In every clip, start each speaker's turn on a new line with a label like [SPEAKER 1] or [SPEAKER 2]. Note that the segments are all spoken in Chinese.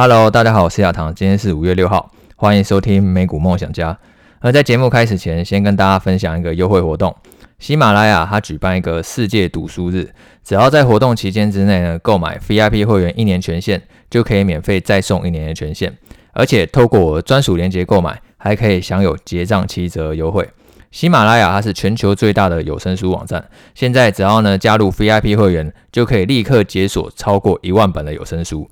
[SPEAKER 1] Hello，大家好，我是亚堂，今天是五月六号，欢迎收听美股梦想家。而在节目开始前，先跟大家分享一个优惠活动。喜马拉雅它举办一个世界读书日，只要在活动期间之内呢，购买 VIP 会员一年权限，就可以免费再送一年的权限。而且透过我专属链接购买，还可以享有结账七折优惠。喜马拉雅它是全球最大的有声书网站，现在只要呢加入 VIP 会员，就可以立刻解锁超过一万本的有声书。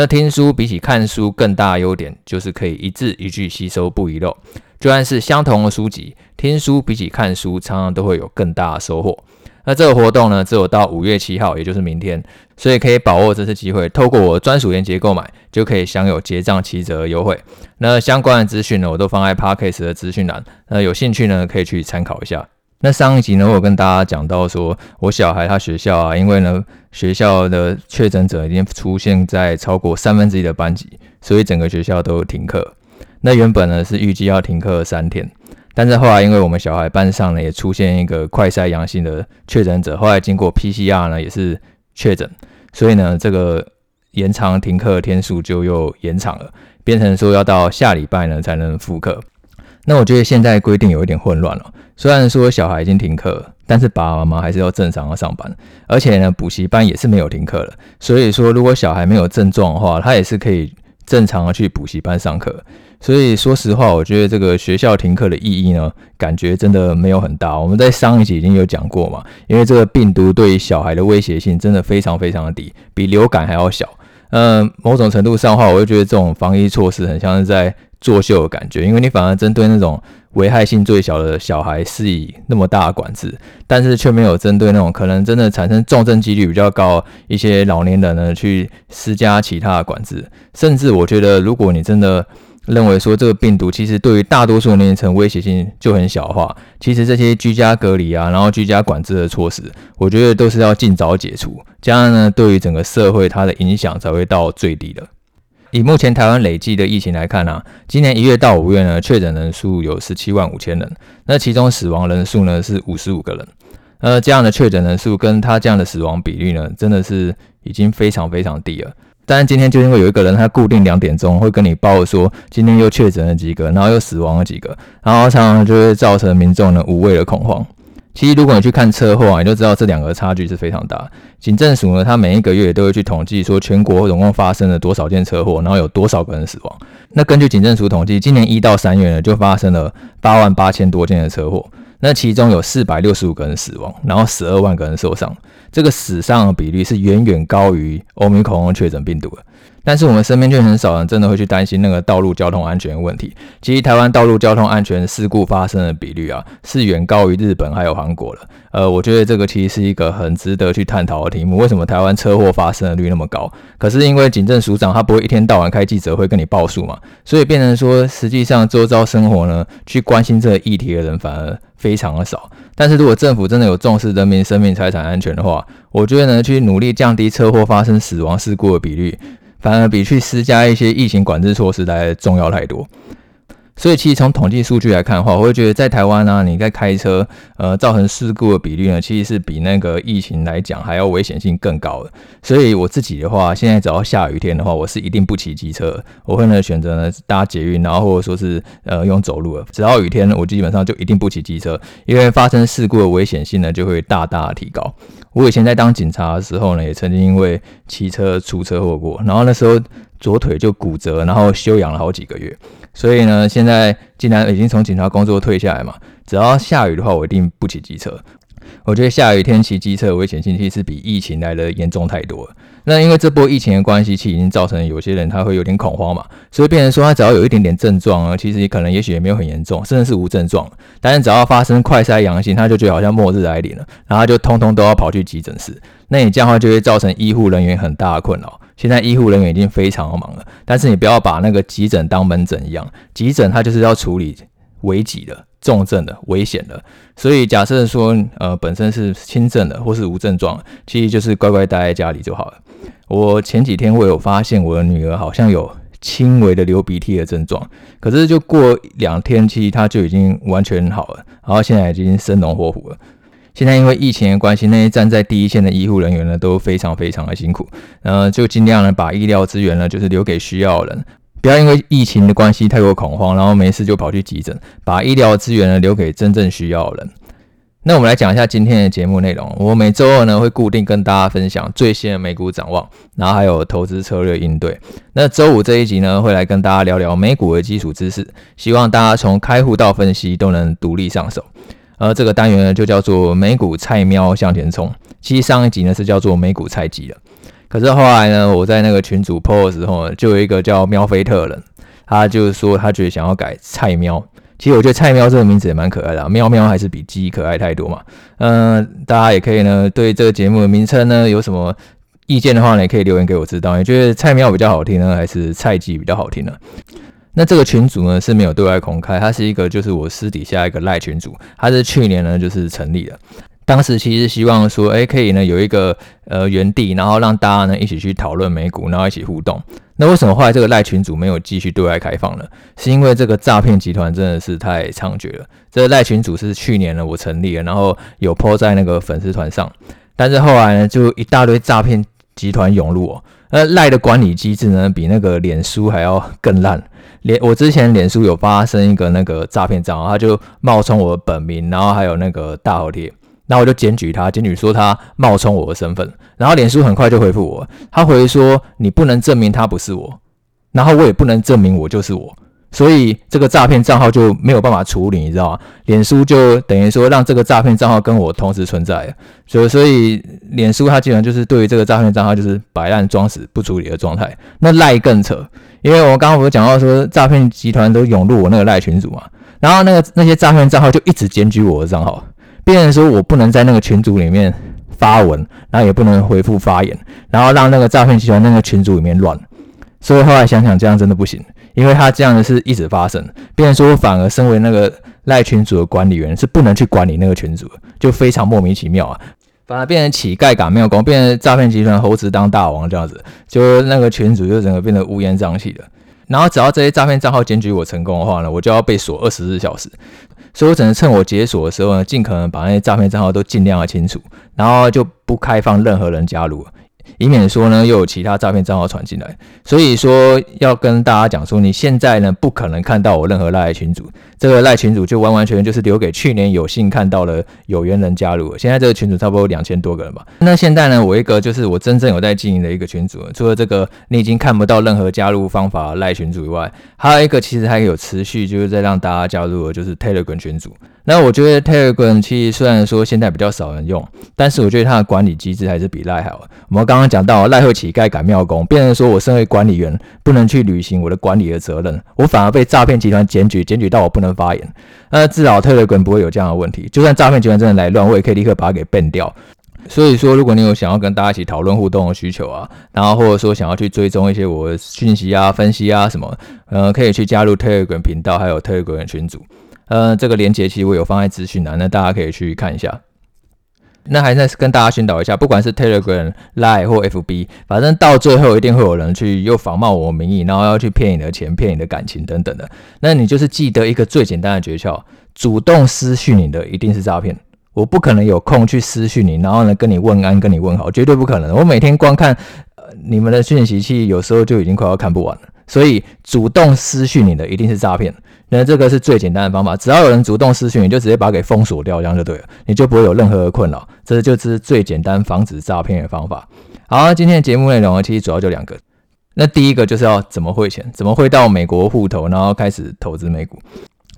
[SPEAKER 1] 那听书比起看书更大的优点，就是可以一字一句吸收不遗漏。就算是相同的书籍，听书比起看书，常常都会有更大的收获。那这个活动呢，只有到五月七号，也就是明天，所以可以把握这次机会，透过我专属链接购买，就可以享有结账七折优惠。那相关的资讯呢，我都放在 Podcast 的资讯栏，那有兴趣呢，可以去参考一下。那上一集呢，我有跟大家讲到说，我小孩他学校啊，因为呢学校的确诊者已经出现在超过三分之一的班级，所以整个学校都停课。那原本呢是预计要停课三天，但是后来因为我们小孩班上呢也出现一个快筛阳性的确诊者，后来经过 PCR 呢也是确诊，所以呢这个延长停课天数就又延长了，变成说要到下礼拜呢才能复课。那我觉得现在规定有一点混乱了。虽然说小孩已经停课，但是爸爸妈妈还是要正常的上班，而且呢，补习班也是没有停课的。所以说，如果小孩没有症状的话，他也是可以正常的去补习班上课。所以说实话，我觉得这个学校停课的意义呢，感觉真的没有很大。我们在上一集已经有讲过嘛，因为这个病毒对小孩的威胁性真的非常非常的低，比流感还要小。嗯，某种程度上的话，我就觉得这种防疫措施很像是在作秀的感觉，因为你反而针对那种危害性最小的小孩施以那么大的管制，但是却没有针对那种可能真的产生重症几率比较高一些老年人呢去施加其他的管制。甚至我觉得，如果你真的认为说这个病毒其实对于大多数年龄层威胁性就很小的话，其实这些居家隔离啊，然后居家管制的措施，我觉得都是要尽早解除，这样呢，对于整个社会它的影响才会到最低的。以目前台湾累计的疫情来看、啊，今年一月到五月呢，确诊人数有十七万五千人，那其中死亡人数呢是五十五个人，呃，这样的确诊人数跟他这样的死亡比率呢，真的是已经非常非常低了。但今天就因为有一个人，他固定两点钟会跟你报说今天又确诊了几个，然后又死亡了几个，然后常常就会造成民众呢无谓的恐慌。其实如果你去看车祸啊，你就知道这两个差距是非常大。警政署呢，它每一个月都会去统计说全国总共发生了多少件车祸，然后有多少个人死亡。那根据警政署统计，今年一到三月呢，就发生了八万八千多件的车祸。那其中有四百六十五个人死亡，然后十二万个人受伤，这个死伤的比例是远远高于欧米孔确诊病毒的。但是我们身边却很少人真的会去担心那个道路交通安全的问题。其实台湾道路交通安全事故发生的比率啊，是远高于日本还有韩国的。呃，我觉得这个其实是一个很值得去探讨的题目。为什么台湾车祸发生的率那么高？可是因为警政署长他不会一天到晚开记者会跟你报数嘛，所以变成说实际上周遭生活呢，去关心这个议题的人反而非常的少。但是如果政府真的有重视人民生命财产安全的话，我觉得呢，去努力降低车祸发生死亡事故的比率。反而比去施加一些疫情管制措施来重要太多。所以，其实从统计数据来看的话，我会觉得在台湾呢、你在开车，呃，造成事故的比率呢，其实是比那个疫情来讲还要危险性更高的。所以，我自己的话，现在只要下雨天的话，我是一定不骑机车，我会呢选择呢搭捷运，然后或者说是呃用走路的。只要雨天，我基本上就一定不骑机车，因为发生事故的危险性呢就会大大提高。我以前在当警察的时候呢，也曾经因为骑车出车祸过，然后那时候左腿就骨折，然后休养了好几个月。所以呢，现在既然已经从警察工作退下来嘛，只要下雨的话，我一定不骑机车。我觉得下雨天骑机车的危险性其实比疫情来的严重太多。那因为这波疫情的关系，其实已经造成有些人他会有点恐慌嘛，所以变成说他只要有一点点症状啊，其实可能也许也没有很严重，甚至是无症状。但是只要发生快筛阳性，他就觉得好像末日来临了，然后他就通通都要跑去急诊室。那你这样的话就会造成医护人员很大的困扰。现在医护人员已经非常忙了，但是你不要把那个急诊当门诊一样，急诊它就是要处理危急的、重症的、危险的。所以假设说，呃，本身是轻症的或是无症状，其实就是乖乖待在家里就好了。我前几天我有发现我的女儿好像有轻微的流鼻涕的症状，可是就过两天，其实她就已经完全好了，然后现在已经生龙活虎了。现在因为疫情的关系，那些站在第一线的医护人员呢都非常非常的辛苦，呃，就尽量呢把医疗资源呢就是留给需要的人，不要因为疫情的关系太过恐慌，然后没事就跑去急诊，把医疗资源呢留给真正需要的人。那我们来讲一下今天的节目内容。我每周二呢会固定跟大家分享最新的美股展望，然后还有投资策略应对。那周五这一集呢会来跟大家聊聊美股的基础知识，希望大家从开户到分析都能独立上手。而这个单元呢就叫做美股菜喵向前冲。其实上一集呢是叫做美股菜鸡了，可是后来呢我在那个群组 po 的时候，就有一个叫喵菲特的人，他就是说他觉得想要改菜喵。其实我觉得“菜喵”这个名字也蛮可爱的，喵喵还是比鸡可爱太多嘛。嗯、大家也可以呢，对这个节目的名称呢有什么意见的话呢，也可以留言给我知道。你觉得“菜喵”比较好听呢，还是“菜鸡”比较好听呢？那这个群组呢是没有对外公开，它是一个就是我私底下一个赖群组，它是去年呢就是成立的。当时其实希望说，哎，可以呢有一个呃园地，然后让大家呢一起去讨论美股，然后一起互动。那为什么后来这个赖群组没有继续对外开放呢？是因为这个诈骗集团真的是太猖獗了。这个赖群组是去年呢我成立了，然后有 po 在那个粉丝团上，但是后来呢就一大堆诈骗集团涌入哦。那赖的管理机制呢比那个脸书还要更烂。脸我之前脸书有发生一个那个诈骗账号，他就冒充我的本名，然后还有那个大头贴。然后我就检举他，检举说他冒充我的身份，然后脸书很快就回复我，他回说你不能证明他不是我，然后我也不能证明我就是我，所以这个诈骗账号就没有办法处理，你知道吗？脸书就等于说让这个诈骗账号跟我同时存在，所以所以脸书它基本上就是对于这个诈骗账号就是摆烂装死不处理的状态。那赖更扯，因为我刚刚不是讲到说诈骗集团都涌入我那个赖群组嘛，然后那个那些诈骗账号就一直检举我的账号。变成说我不能在那个群组里面发文，然后也不能回复发言，然后让那个诈骗集团那个群组里面乱。所以后来想想，这样真的不行，因为他这样的是一直发生。变成说反而身为那个赖群主的管理员是不能去管理那个群主，就非常莫名其妙啊。反而变成乞丐赶庙工，变成诈骗集团猴子当大王这样子，就那个群主就整个变得乌烟瘴气的。然后只要这些诈骗账号检举我成功的话呢，我就要被锁二十四小时。所以我只能趁我解锁的时候呢，尽可能把那些诈骗账号都尽量的清除，然后就不开放任何人加入。以免说呢，又有其他诈骗账号传进来，所以说要跟大家讲说，你现在呢不可能看到我任何赖群主，这个赖群主就完完全全就是留给去年有幸看到了有缘人加入。现在这个群组差不多两千多个人吧。那现在呢，我一个就是我真正有在经营的一个群组，除了这个你已经看不到任何加入方法赖群组以外，还有一个其实还有持续就是在让大家加入的，就是 Telegram 群组。那我觉得 Telegram 其实虽然说现在比较少人用，但是我觉得它的管理机制还是比赖好。我们刚刚刚讲到赖会乞丐赶庙公，变成说我身为管理员不能去履行我的管理的责任，我反而被诈骗集团检举，检举到我不能发言。那至少 Telegram 不会有这样的问题，就算诈骗集团真的来乱，我也可以立刻把它给变掉。所以说，如果你有想要跟大家一起讨论互动的需求啊，然后或者说想要去追踪一些我的讯息啊、分析啊什么，呃，可以去加入 Telegram 频道，还有 Telegram 群组。呃，这个连接其实我有放在资讯栏，那大家可以去看一下。那还是跟大家宣导一下，不管是 Telegram、Line 或 FB，反正到最后一定会有人去又仿冒我名义，然后要去骗你的钱、骗你的感情等等的。那你就是记得一个最简单的诀窍：主动私讯你的一定是诈骗。我不可能有空去私讯你，然后呢跟你问安、跟你问好，绝对不可能。我每天光看呃你们的讯息器，有时候就已经快要看不完了。所以主动私讯你的一定是诈骗。那这个是最简单的方法，只要有人主动私讯，你就直接把它给封锁掉，这样就对了，你就不会有任何的困扰。这就是最简单防止诈骗的方法。好，今天的节目内容呢，其实主要就两个。那第一个就是要怎么汇钱，怎么汇到美国户头，然后开始投资美股。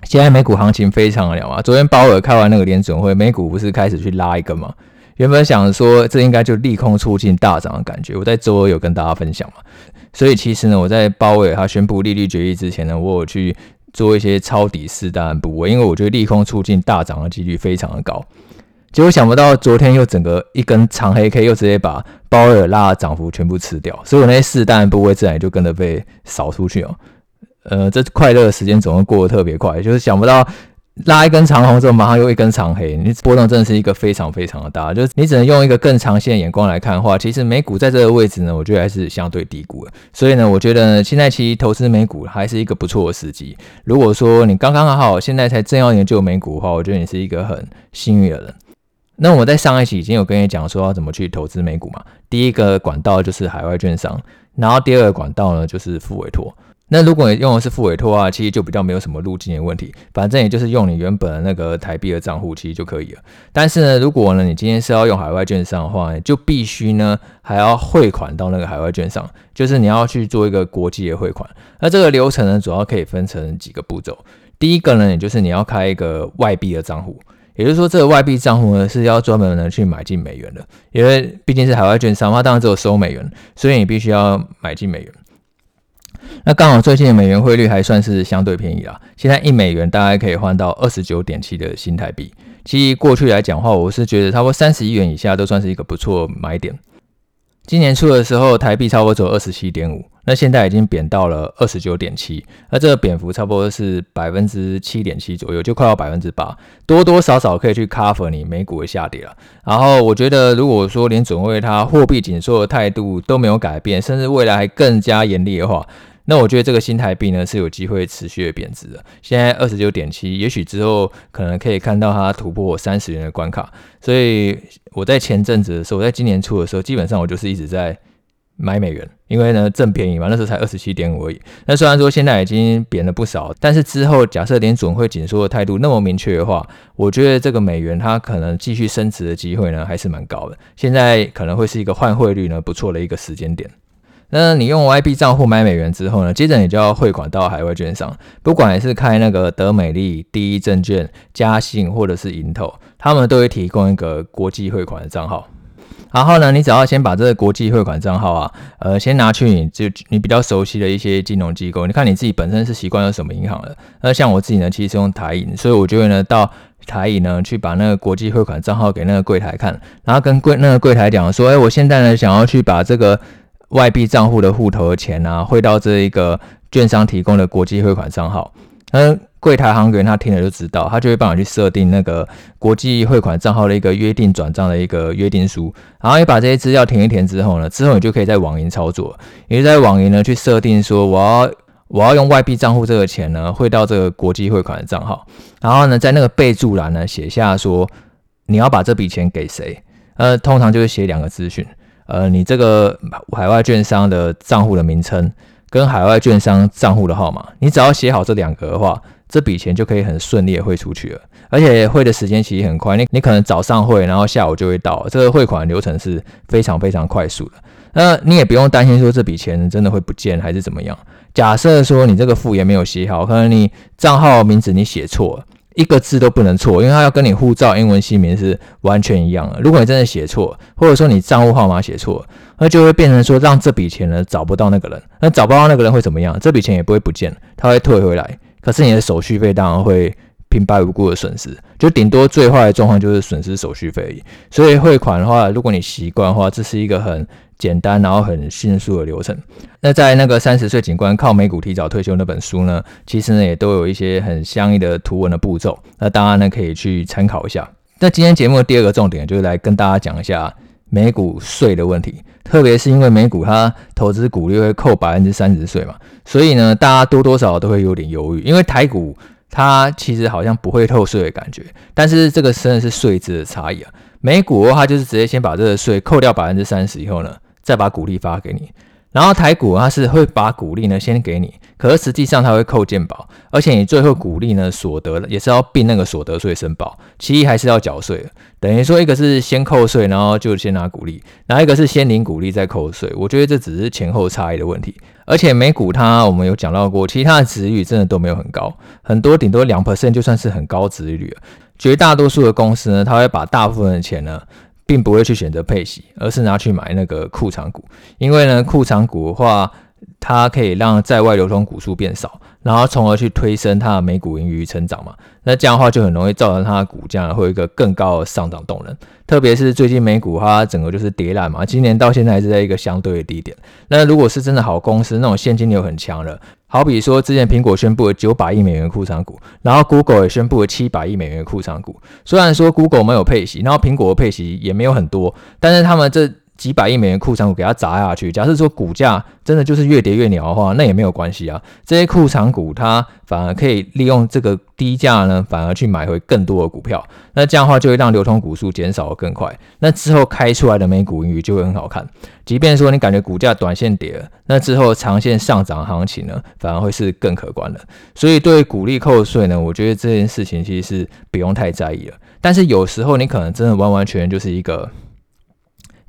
[SPEAKER 1] 现在美股行情非常的了嘛，昨天鲍尔开完那个联准会，美股不是开始去拉一根嘛？原本想说这应该就利空出尽大涨的感觉，我在周二有跟大家分享嘛。所以其实呢，我在鲍威尔他宣布利率决议之前呢，我有去。做一些抄底试单部位，因为我觉得利空促进大涨的几率非常的高。结果想不到昨天又整个一根长黑 K，又直接把鲍威尔拉的涨幅全部吃掉，所以我那些试单部位自然就跟着被扫出去哦。呃，这快乐的时间总是过得特别快，就是想不到。拉一根长红之后，马上又一根长黑，你波动真的是一个非常非常的大，就是你只能用一个更长线的眼光来看的话，其实美股在这个位置呢，我觉得还是相对低估的。所以呢，我觉得现在其实投资美股还是一个不错的时机。如果说你刚刚好现在才正要研究美股的话，我觉得你是一个很幸运的人。那我在上一期已经有跟你讲说要怎么去投资美股嘛，第一个管道就是海外券商，然后第二个管道呢就是付委托。那如果你用的是付委托啊，其实就比较没有什么路径的问题，反正也就是用你原本的那个台币的账户其实就可以了。但是呢，如果呢你今天是要用海外券商的话，就必须呢还要汇款到那个海外券商，就是你要去做一个国际的汇款。那这个流程呢，主要可以分成几个步骤。第一个呢，也就是你要开一个外币的账户，也就是说这个外币账户呢是要专门呢去买进美元的，因为毕竟是海外券商，它当然只有收美元，所以你必须要买进美元。那刚好最近的美元汇率还算是相对便宜啦，现在一美元大概可以换到二十九点七的新台币。其实过去来讲话，我是觉得差不多三十亿元以下都算是一个不错买点。今年初的时候，台币差不多只有二十七点五，那现在已经贬到了二十九点七，那这个贬幅差不多是百分之七点七左右，就快要百分之八，多多少少可以去 cover 你美股的下跌了。然后我觉得，如果说连准会它货币紧缩的态度都没有改变，甚至未来还更加严厉的话，那我觉得这个新台币呢是有机会持续的贬值的。现在二十九点七，也许之后可能可以看到它突破三十元的关卡。所以我在前阵子的时候，我在今年初的时候，基本上我就是一直在买美元，因为呢正便宜嘛，那时候才二十七点五而已。那虽然说现在已经贬了不少，但是之后假设连准会紧缩的态度那么明确的话，我觉得这个美元它可能继续升值的机会呢还是蛮高的。现在可能会是一个换汇率呢不错的一个时间点。那你用 Y B 账户买美元之后呢，接着你就要汇款到海外券商，不管是开那个德美利、第一证券、嘉信或者是银投，他们都会提供一个国际汇款的账号。然后呢，你只要先把这个国际汇款账号啊，呃，先拿去你就你比较熟悉的一些金融机构，你看你自己本身是习惯用什么银行的。那像我自己呢，其实是用台银，所以我就会呢到台银呢去把那个国际汇款账号给那个柜台看，然后跟柜那个柜台讲说，哎，我现在呢想要去把这个。外币账户的户头的钱啊，汇到这一个券商提供的国际汇款账号。那柜台行员他听了就知道，他就会帮你去设定那个国际汇款账号的一个约定转账的一个约定书。然后你把这些资料填一填之后呢，之后你就可以在网银操作。你在网银呢去设定说，我要我要用外币账户这个钱呢汇到这个国际汇款的账号。然后呢，在那个备注栏呢写下说你要把这笔钱给谁。呃，通常就是写两个资讯。呃，你这个海外券商的账户的名称跟海外券商账户的号码，你只要写好这两个的话，这笔钱就可以很顺利的汇出去了。而且汇的时间其实很快，你你可能早上汇，然后下午就会到。这个汇款流程是非常非常快速的。那你也不用担心说这笔钱真的会不见还是怎么样。假设说你这个复言没有写好，可能你账号名字你写错了。一个字都不能错，因为它要跟你护照英文姓名是完全一样的。如果你真的写错，或者说你账户号码写错，那就会变成说让这笔钱呢找不到那个人。那找不到那个人会怎么样？这笔钱也不会不见，他会退回来。可是你的手续费当然会平白无故的损失，就顶多最坏的状况就是损失手续费而已。所以汇款的话，如果你习惯的话，这是一个很简单，然后很迅速的流程。那在那个三十岁警官靠美股提早退休那本书呢，其实呢也都有一些很相应的图文的步骤。那当然呢可以去参考一下。那今天节目的第二个重点就是来跟大家讲一下美股税的问题，特别是因为美股它投资股利会扣百分之三十税嘛，所以呢大家多多少少都会有点犹豫，因为台股它其实好像不会透税的感觉，但是这个真的是税制的差异啊。美股的话就是直接先把这个税扣掉百分之三十以后呢。再把股利发给你，然后台股它是会把股利呢先给你，可是实际上它会扣健保，而且你最后股利呢所得的也是要并那个所得税申报，其一还是要缴税，等于说一个是先扣税，然后就先拿股利，然后一个是先领股利再扣税，我觉得这只是前后差异的问题，而且美股它我们有讲到过，其他的殖利率真的都没有很高，很多顶多两 percent 就算是很高殖利率了，绝大多数的公司呢，它会把大部分的钱呢。并不会去选择配息，而是拿去买那个库藏股，因为呢，库藏股的话，它可以让在外流通股数变少，然后从而去推升它的每股盈余成长嘛。那这样的话就很容易造成它的股价会有一个更高的上涨动能。特别是最近美股它整个就是跌烂嘛，今年到现在还是在一个相对的低点。那如果是真的好公司，那种现金流很强的。好比说，之前苹果宣布了九百亿美元库藏股，然后 Google 也宣布了七百亿美元库藏股。虽然说 Google 没有配息，然后苹果的配息也没有很多，但是他们这几百亿美元库藏股给它砸下去。假设说股价真的就是越跌越鸟的话，那也没有关系啊。这些库藏股它反而可以利用这个低价呢，反而去买回更多的股票。那这样的话就会让流通股数减少得更快。那之后开出来的每股盈余就会很好看。即便说你感觉股价短线跌了，那之后长线上涨行情呢，反而会是更可观的。所以对股利扣税呢，我觉得这件事情其实是不用太在意了。但是有时候你可能真的完完全全就是一个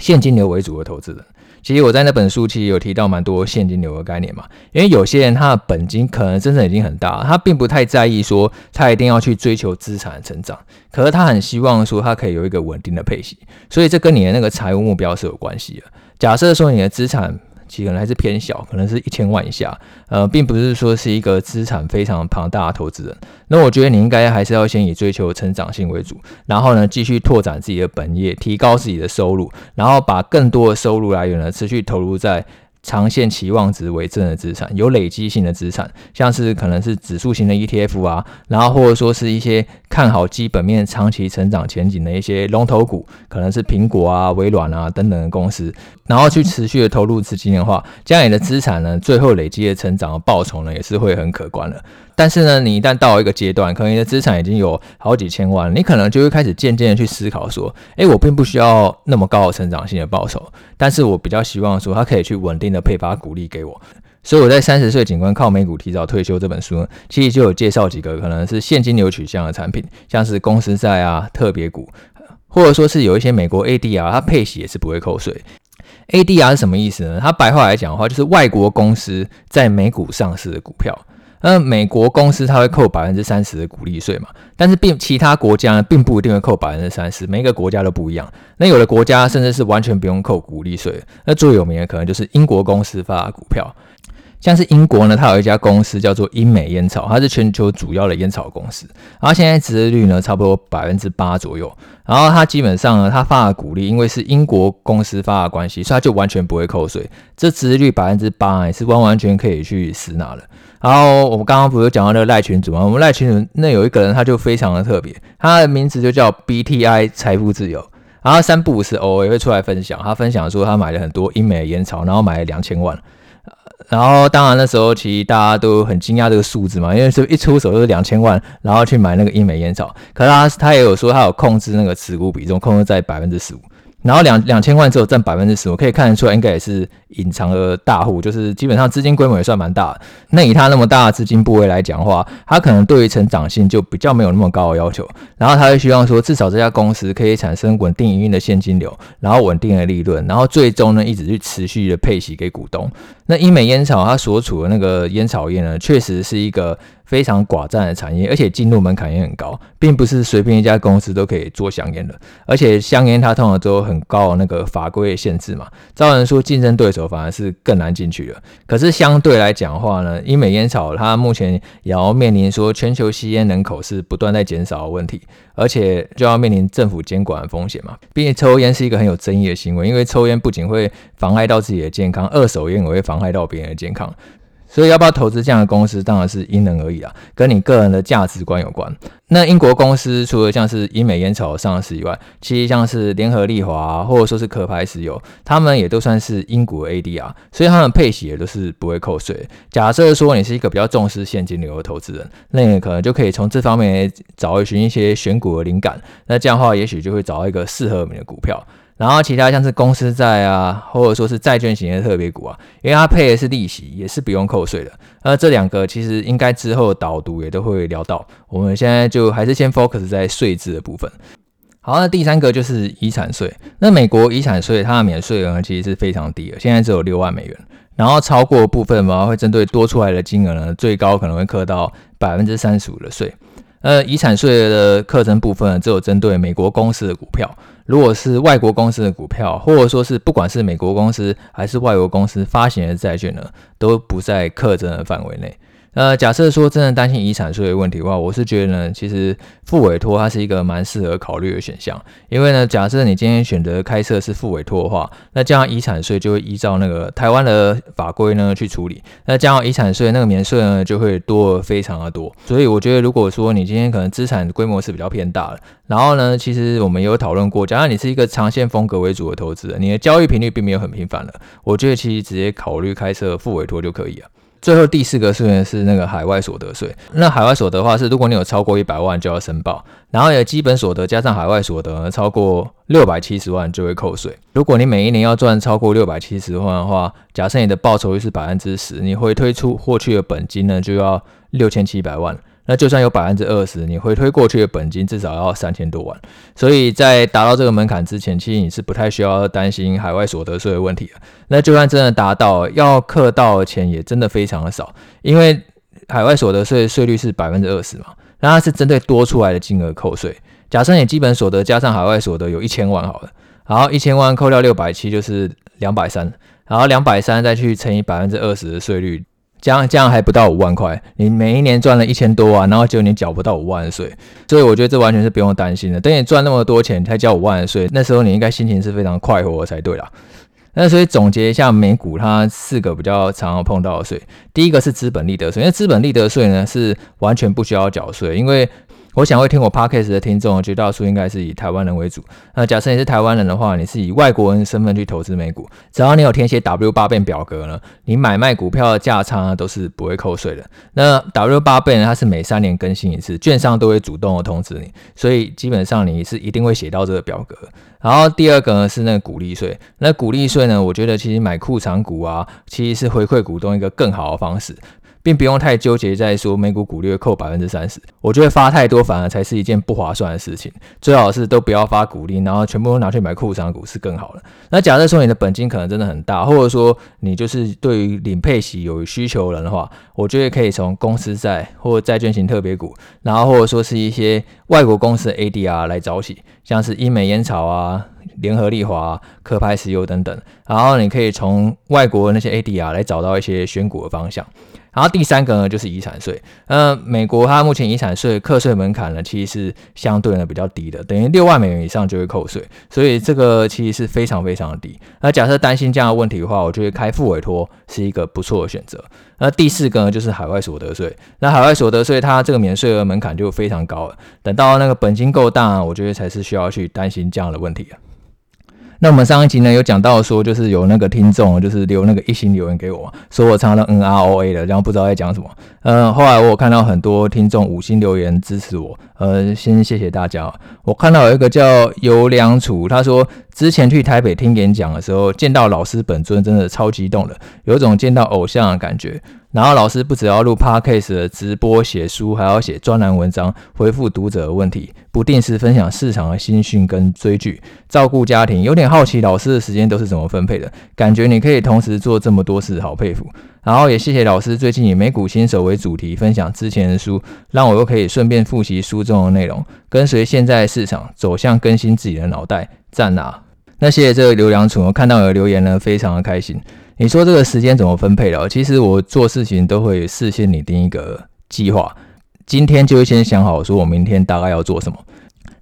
[SPEAKER 1] 现金流为主的投资人。其实我在那本书其实有提到蛮多现金流的概念嘛，因为有些人他的本金可能真的已经很大，他并不太在意说他一定要去追求资产的成长，可是他很希望说他可以有一个稳定的配息，所以这跟你的那个财务目标是有关系的。假设说你的资产，其实可能还是偏小，可能是一千万以下，呃，并不是说是一个资产非常庞大的投资人。那我觉得你应该还是要先以追求成长性为主，然后呢，继续拓展自己的本业，提高自己的收入，然后把更多的收入来源呢，持续投入在。长线期望值为正的资产，有累积性的资产，像是可能是指数型的 ETF 啊，然后或者说是一些看好基本面长期成长前景的一些龙头股，可能是苹果啊、微软啊等等的公司，然后去持续的投入资金的话，这样你的资产呢，最后累积的成长和报酬呢，也是会很可观的。但是呢，你一旦到了一个阶段，可能你的资产已经有好几千万，你可能就会开始渐渐的去思考说，诶，我并不需要那么高的成长性的报酬，但是我比较希望说，它可以去稳定的配发股利给我。所以我在三十岁警官靠美股提早退休这本书呢，其实就有介绍几个可能是现金流取向的产品，像是公司债啊、特别股，或者说是有一些美国 ADR，它配息也是不会扣税。ADR 是什么意思呢？它白话来讲的话，就是外国公司在美股上市的股票。那美国公司它会扣百分之三十的股利税嘛，但是并其他国家呢，并不一定会扣百分之三十，每一个国家都不一样。那有的国家甚至是完全不用扣股利税。那最有名的可能就是英国公司发的股票，像是英国呢，它有一家公司叫做英美烟草，它是全球主要的烟草公司，然后现在殖利率呢差不多百分之八左右。然后它基本上呢，它发的股利，因为是英国公司发的关系，所以它就完全不会扣税。这殖利率百分之八也是完完全可以去实拿的。然后我们刚刚不是讲到那个赖群主吗？我们赖群主那有一个人，他就非常的特别，他的名字就叫 BTI 财富自由。然后三不五时偶尔也会出来分享，他分享说他买了很多英美烟草，然后买了两千万。然后当然那时候其实大家都很惊讶这个数字嘛，因为是一出手就是两千万，然后去买那个英美烟草。可是他他也有说他有控制那个持股比重，控制在百分之十五。然后两两千万只有占百分之十，我可以看得出来，应该也是隐藏的大户，就是基本上资金规模也算蛮大。那以他那么大的资金部位来讲的话，他可能对于成长性就比较没有那么高的要求。然后他就希望说，至少这家公司可以产生稳定营运的现金流，然后稳定的利润，然后最终呢一直去持续的配息给股东。那英美烟草它所处的那个烟草业呢，确实是一个。非常寡占的产业，而且进入门槛也很高，并不是随便一家公司都可以做香烟的。而且香烟它通常都有很高的那个法规限制嘛，造成说竞争对手反而是更难进去了。可是相对来讲的话呢，英美烟草它目前也要面临说全球吸烟人口是不断在减少的问题，而且就要面临政府监管的风险嘛。毕竟抽烟是一个很有争议的行为，因为抽烟不仅会妨碍到自己的健康，二手烟也会妨害到别人的健康。所以要不要投资这样的公司，当然是因人而异啦，跟你个人的价值观有关。那英国公司除了像是英美烟草上市以外，其实像是联合利华或者说是壳牌石油，他们也都算是英国 ADR，所以他们配息也都是不会扣税。假设说你是一个比较重视现金流的投资人，那你可能就可以从这方面找寻一些选股的灵感。那这样的话，也许就会找到一个适合你的股票。然后其他像是公司债啊，或者说是债券型的特别股啊，因为它配的是利息，也是不用扣税的。那这两个其实应该之后导读也都会聊到。我们现在就还是先 focus 在税制的部分。好，那第三个就是遗产税。那美国遗产税它的免税额其实是非常低的，现在只有六万美元。然后超过部分嘛，会针对多出来的金额呢，最高可能会课到百分之三十五的税。呃，遗产税的课征部分，只有针对美国公司的股票。如果是外国公司的股票，或者说是不管是美国公司还是外国公司发行的债券呢，都不在课征的范围内。呃，假设说真的担心遗产税的问题的话，我是觉得呢，其实复委托它是一个蛮适合考虑的选项。因为呢，假设你今天选择开设是复委托的话，那这样遗产税就会依照那个台湾的法规呢去处理。那这样遗产税那个免税呢就会多非常的多。所以我觉得，如果说你今天可能资产规模是比较偏大的，然后呢，其实我们也有讨论过，假如你是一个长线风格为主的投资人，你的交易频率并没有很频繁的，我觉得其实直接考虑开设复委托就可以了。最后第四个税呢是那个海外所得税。那海外所得的话是，如果你有超过一百万就要申报，然后你的基本所得加上海外所得呢超过六百七十万就会扣税。如果你每一年要赚超过六百七十万的话，假设你的报酬率是百分之十，你会推出获取的本金呢就要六千七百万。那就算有百分之二十，你回推过去的本金至少要三千多万，所以在达到这个门槛之前，其实你是不太需要担心海外所得税的问题的。那就算真的达到，要课到的钱也真的非常的少，因为海外所得税税率是百分之二十嘛，那它是针对多出来的金额扣税。假设你基本所得加上海外所得有一千万好了，然后一千万扣掉六百七就是两百三，然后两百三再去乘以百分之二十的税率。这样这样还不到五万块，你每一年赚了一千多万，然后结果你缴不到五万的税，所以我觉得这完全是不用担心的。等你赚那么多钱才交五万的税，那时候你应该心情是非常快活才对啦。那所以总结一下，美股它四个比较常常碰到的税，第一个是资本利得税，因为资本利得税呢是完全不需要缴税，因为我想会听我 podcast 的听众，绝大多数应该是以台湾人为主。那假设你是台湾人的话，你是以外国人身份去投资美股，只要你有填写 W 八倍表格呢，你买卖股票的价差都是不会扣税的。那 W 八倍呢，它是每三年更新一次，券商都会主动的通知你，所以基本上你是一定会写到这个表格。然后第二个呢是那个股利税，那股利税呢，我觉得其实买库藏股啊，其实是回馈股东一个更好的方式。并不用太纠结在说美股股利会扣百分之三十，我觉得发太多反而才是一件不划算的事情。最好是都不要发股利，然后全部都拿去买库藏股是更好的。那假设说你的本金可能真的很大，或者说你就是对于领配息有需求人的话，我觉得可以从公司债或债券型特别股，然后或者说是一些外国公司的 ADR 来找起，像是英美烟草啊、联合利华、科拍石油等等，然后你可以从外国那些 ADR 来找到一些选股的方向。然后第三个呢，就是遗产税。呃，美国它目前遗产税课税门槛呢，其实是相对呢比较低的，等于六万美元以上就会扣税，所以这个其实是非常非常低。那假设担心这样的问题的话，我觉得开复委托是一个不错的选择。那第四个呢，就是海外所得税。那海外所得税它这个免税额门槛就非常高了，等到那个本金够大，我觉得才是需要去担心这样的问题啊。那我们上一集呢有讲到说，就是有那个听众就是留那个一星留言给我，说我常常 N R O A 的，然后不知道在讲什么。嗯，后来我有看到很多听众五星留言支持我，呃，先谢谢大家。我看到有一个叫尤良楚，他说之前去台北听演讲的时候，见到老师本尊真的超激动的，有一种见到偶像的感觉。然后老师不只要录 podcast 的直播、写书，还要写专栏文章，回复读者的问题，不定时分享市场的新讯跟追剧，照顾家庭。有点好奇老师的时间都是怎么分配的？感觉你可以同时做这么多事，好佩服。然后也谢谢老师最近以美股新手为主题分享之前的书，让我又可以顺便复习书中的内容，跟随现在市场走向更新自己的脑袋。赞啊！那谢谢这个刘良楚，我看到你的留言呢，非常的开心。你说这个时间怎么分配的？其实我做事情都会事先拟定一个计划，今天就会先想好，说我明天大概要做什么，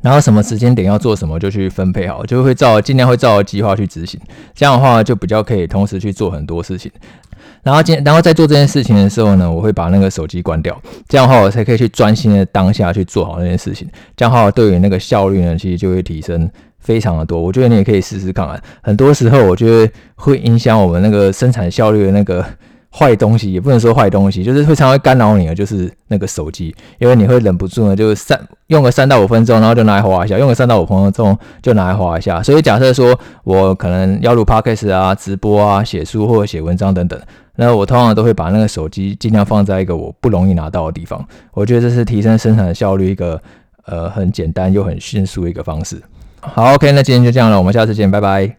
[SPEAKER 1] 然后什么时间点要做什么就去分配好，就会照尽量会照计划去执行。这样的话就比较可以同时去做很多事情。然后今然后在做这件事情的时候呢，我会把那个手机关掉，这样的话我才可以去专心的当下去做好那件事情。这样的话对于那个效率呢，其实就会提升。非常的多，我觉得你也可以试试看啊。很多时候，我觉得会影响我们那个生产效率的那个坏东西，也不能说坏东西，就是会常会干扰你的，就是那个手机，因为你会忍不住呢，就是三用个三到五分钟，然后就拿来划一下，用个三到五分钟就拿来划一下。所以假设说我可能要录 podcast 啊、直播啊、写书或者写文章等等，那我通常都会把那个手机尽量放在一个我不容易拿到的地方。我觉得这是提升生产效率一个呃很简单又很迅速的一个方式。好，OK，那今天就这样了，我们下次见，拜拜。